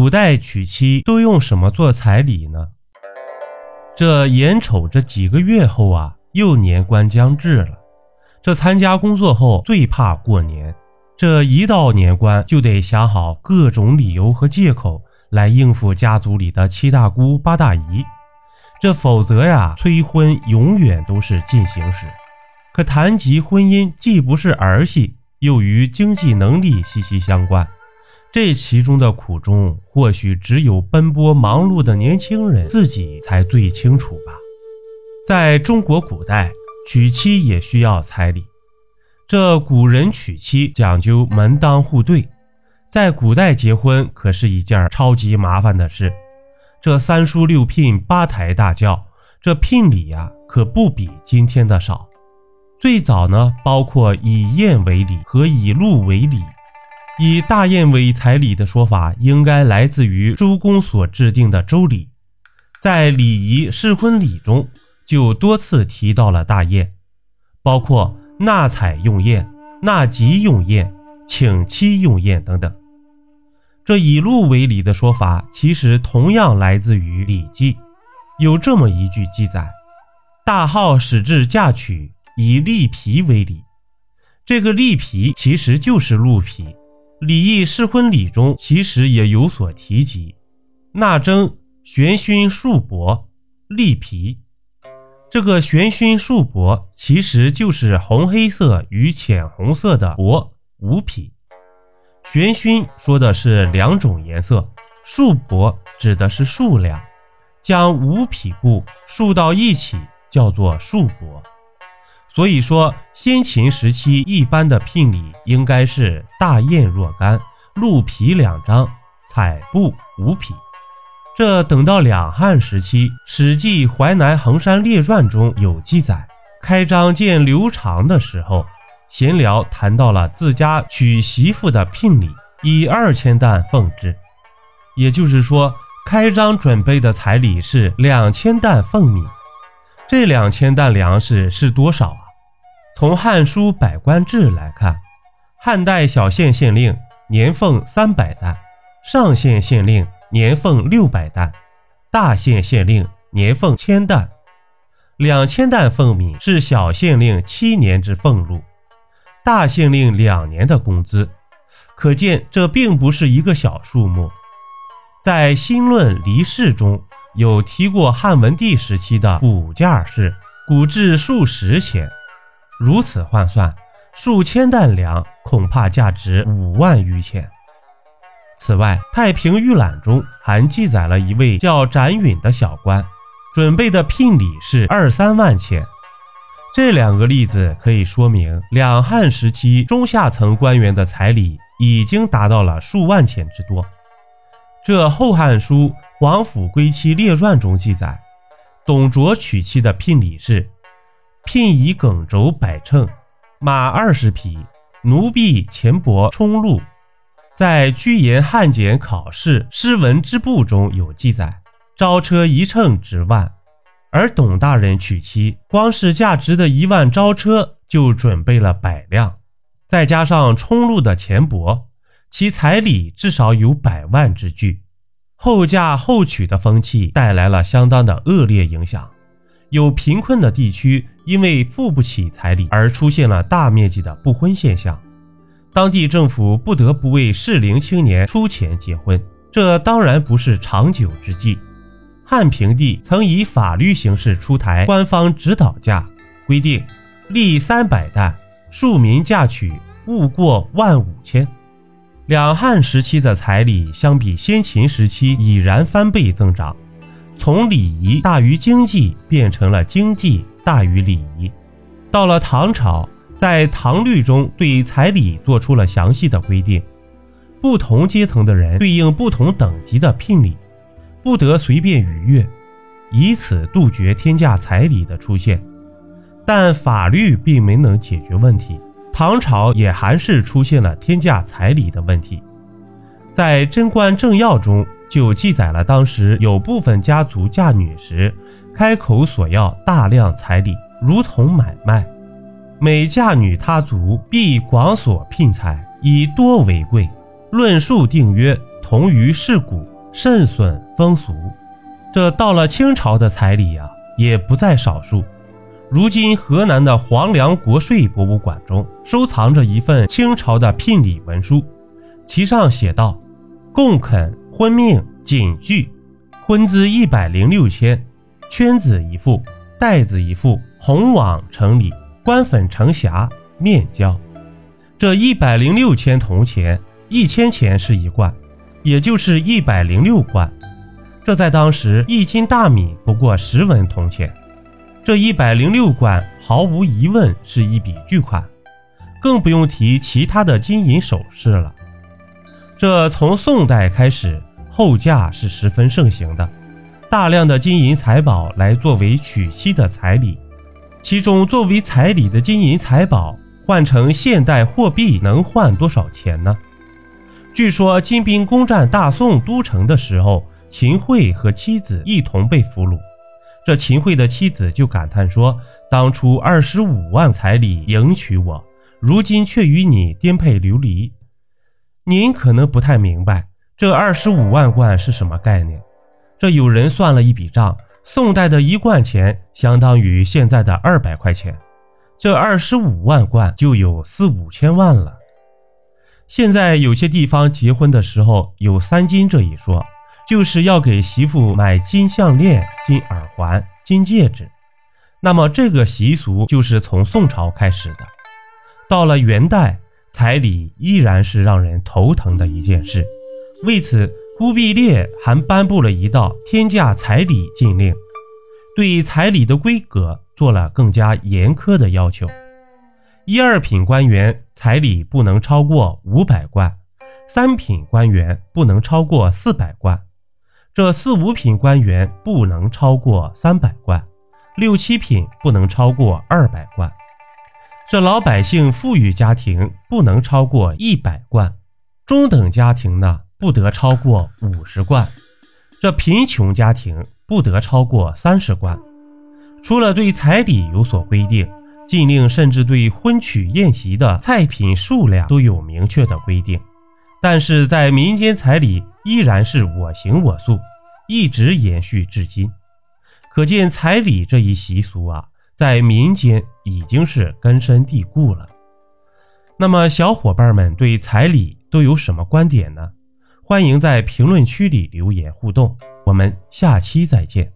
古代娶妻都用什么做彩礼呢？这眼瞅着几个月后啊，又年关将至了。这参加工作后最怕过年，这一到年关就得想好各种理由和借口来应付家族里的七大姑八大姨，这否则呀，催婚永远都是进行时。可谈及婚姻，既不是儿戏，又与经济能力息息相关。这其中的苦衷，或许只有奔波忙碌的年轻人自己才最清楚吧。在中国古代，娶妻也需要彩礼。这古人娶妻讲究门当户对，在古代结婚可是一件超级麻烦的事。这三书六聘八抬大轿，这聘礼呀，可不比今天的少。最早呢，包括以宴为礼和以禄为礼。以大宴为彩礼的说法，应该来自于周公所制定的周礼，在礼仪适婚礼中就多次提到了大宴，包括纳采用宴、纳吉用宴、请妻用宴等等。这以鹿为礼的说法，其实同样来自于《礼记》，有这么一句记载：“大号使至嫁娶，以栗皮为礼。”这个栗皮其实就是鹿皮。礼义适婚礼中其实也有所提及，纳征、玄勋束帛、栗皮。这个玄勋束帛其实就是红黑色与浅红色的帛五匹。玄勋说的是两种颜色，束帛指的是数量，将五匹布束到一起叫做束帛。所以说，先秦时期一般的聘礼应该是大雁若干，鹿皮两张，彩布五匹。这等到两汉时期，《史记·淮南衡山列传》中有记载，开张见刘长的时候，闲聊谈到了自家娶媳妇的聘礼，以二千担奉之。也就是说，开张准备的彩礼是两千担俸米。这两千担粮食是多少啊？从《汉书·百官志》来看，汉代小县县令年俸三百担，上县县令年俸六百担，大县县令年俸千担。两千担俸米是小县令七年之俸禄，大县令两年的工资。可见这并不是一个小数目。在《新论·离世》中。有提过汉文帝时期的骨价是骨至数十钱，如此换算，数千担粮恐怕价值五万余钱。此外，《太平御览》中还记载了一位叫展允的小官，准备的聘礼是二三万钱。这两个例子可以说明，两汉时期中下层官员的彩礼已经达到了数万钱之多。这《后汉书·皇甫归妻列传》中记载，董卓娶妻的聘礼是：聘以耿轴百乘，马二十匹，奴婢钱帛充禄。在居延汉简考试诗文之部中有记载，招车一乘值万。而董大人娶妻，光是价值的一万招车就准备了百辆，再加上充禄的钱帛。其彩礼至少有百万之巨，后嫁后娶的风气带来了相当的恶劣影响。有贫困的地区因为付不起彩礼而出现了大面积的不婚现象，当地政府不得不为适龄青年出钱结婚，这当然不是长久之计。汉平帝曾以法律形式出台官方指导价，规定立三百担，庶民嫁娶勿过万五千。两汉时期的彩礼相比先秦时期已然翻倍增长，从礼仪大于经济变成了经济大于礼仪。到了唐朝，在唐律中对彩礼做出了详细的规定，不同阶层的人对应不同等级的聘礼，不得随便逾越，以此杜绝天价彩礼的出现。但法律并没能解决问题。唐朝也还是出现了天价彩礼的问题，在《贞观政要》中就记载了当时有部分家族嫁女时，开口索要大量彩礼，如同买卖。每嫁女他族，必广所聘财，以多为贵。论数定约，同于世古。甚损风俗。这到了清朝的彩礼呀，也不在少数。如今河南的黄梁国税博物馆中收藏着一份清朝的聘礼文书，其上写道：“共肯婚命锦具，婚资一百零六千，圈子一副，带子一副，红网成礼，官粉成匣，面交。”这一百零六千铜钱，一千钱是一贯，也就是一百零六贯。这在当时，一斤大米不过十文铜钱。这一百零六贯毫无疑问是一笔巨款，更不用提其他的金银首饰了。这从宋代开始，后嫁是十分盛行的，大量的金银财宝来作为娶妻的彩礼。其中作为彩礼的金银财宝，换成现代货币能换多少钱呢？据说金兵攻占大宋都城的时候，秦桧和妻子一同被俘虏。这秦桧的妻子就感叹说：“当初二十五万彩礼迎娶我，如今却与你颠沛流离。”您可能不太明白这二十五万贯是什么概念。这有人算了一笔账，宋代的一贯钱相当于现在的二百块钱，这二十五万贯就有四五千万了。现在有些地方结婚的时候有三金这一说。就是要给媳妇买金项链、金耳环、金戒指，那么这个习俗就是从宋朝开始的。到了元代，彩礼依然是让人头疼的一件事。为此，忽必烈还颁布了一道天价彩礼禁令，对彩礼的规格做了更加严苛的要求：一二品官员彩礼不能超过五百贯，三品官员不能超过四百贯。这四五品官员不能超过三百贯，六七品不能超过二百贯。这老百姓富裕家庭不能超过一百贯，中等家庭呢不得超过五十贯，这贫穷家庭不得超过三十贯。除了对彩礼有所规定，禁令甚至对婚娶宴席的菜品数量都有明确的规定。但是在民间彩礼依然是我行我素，一直延续至今，可见彩礼这一习俗啊，在民间已经是根深蒂固了。那么小伙伴们对彩礼都有什么观点呢？欢迎在评论区里留言互动，我们下期再见。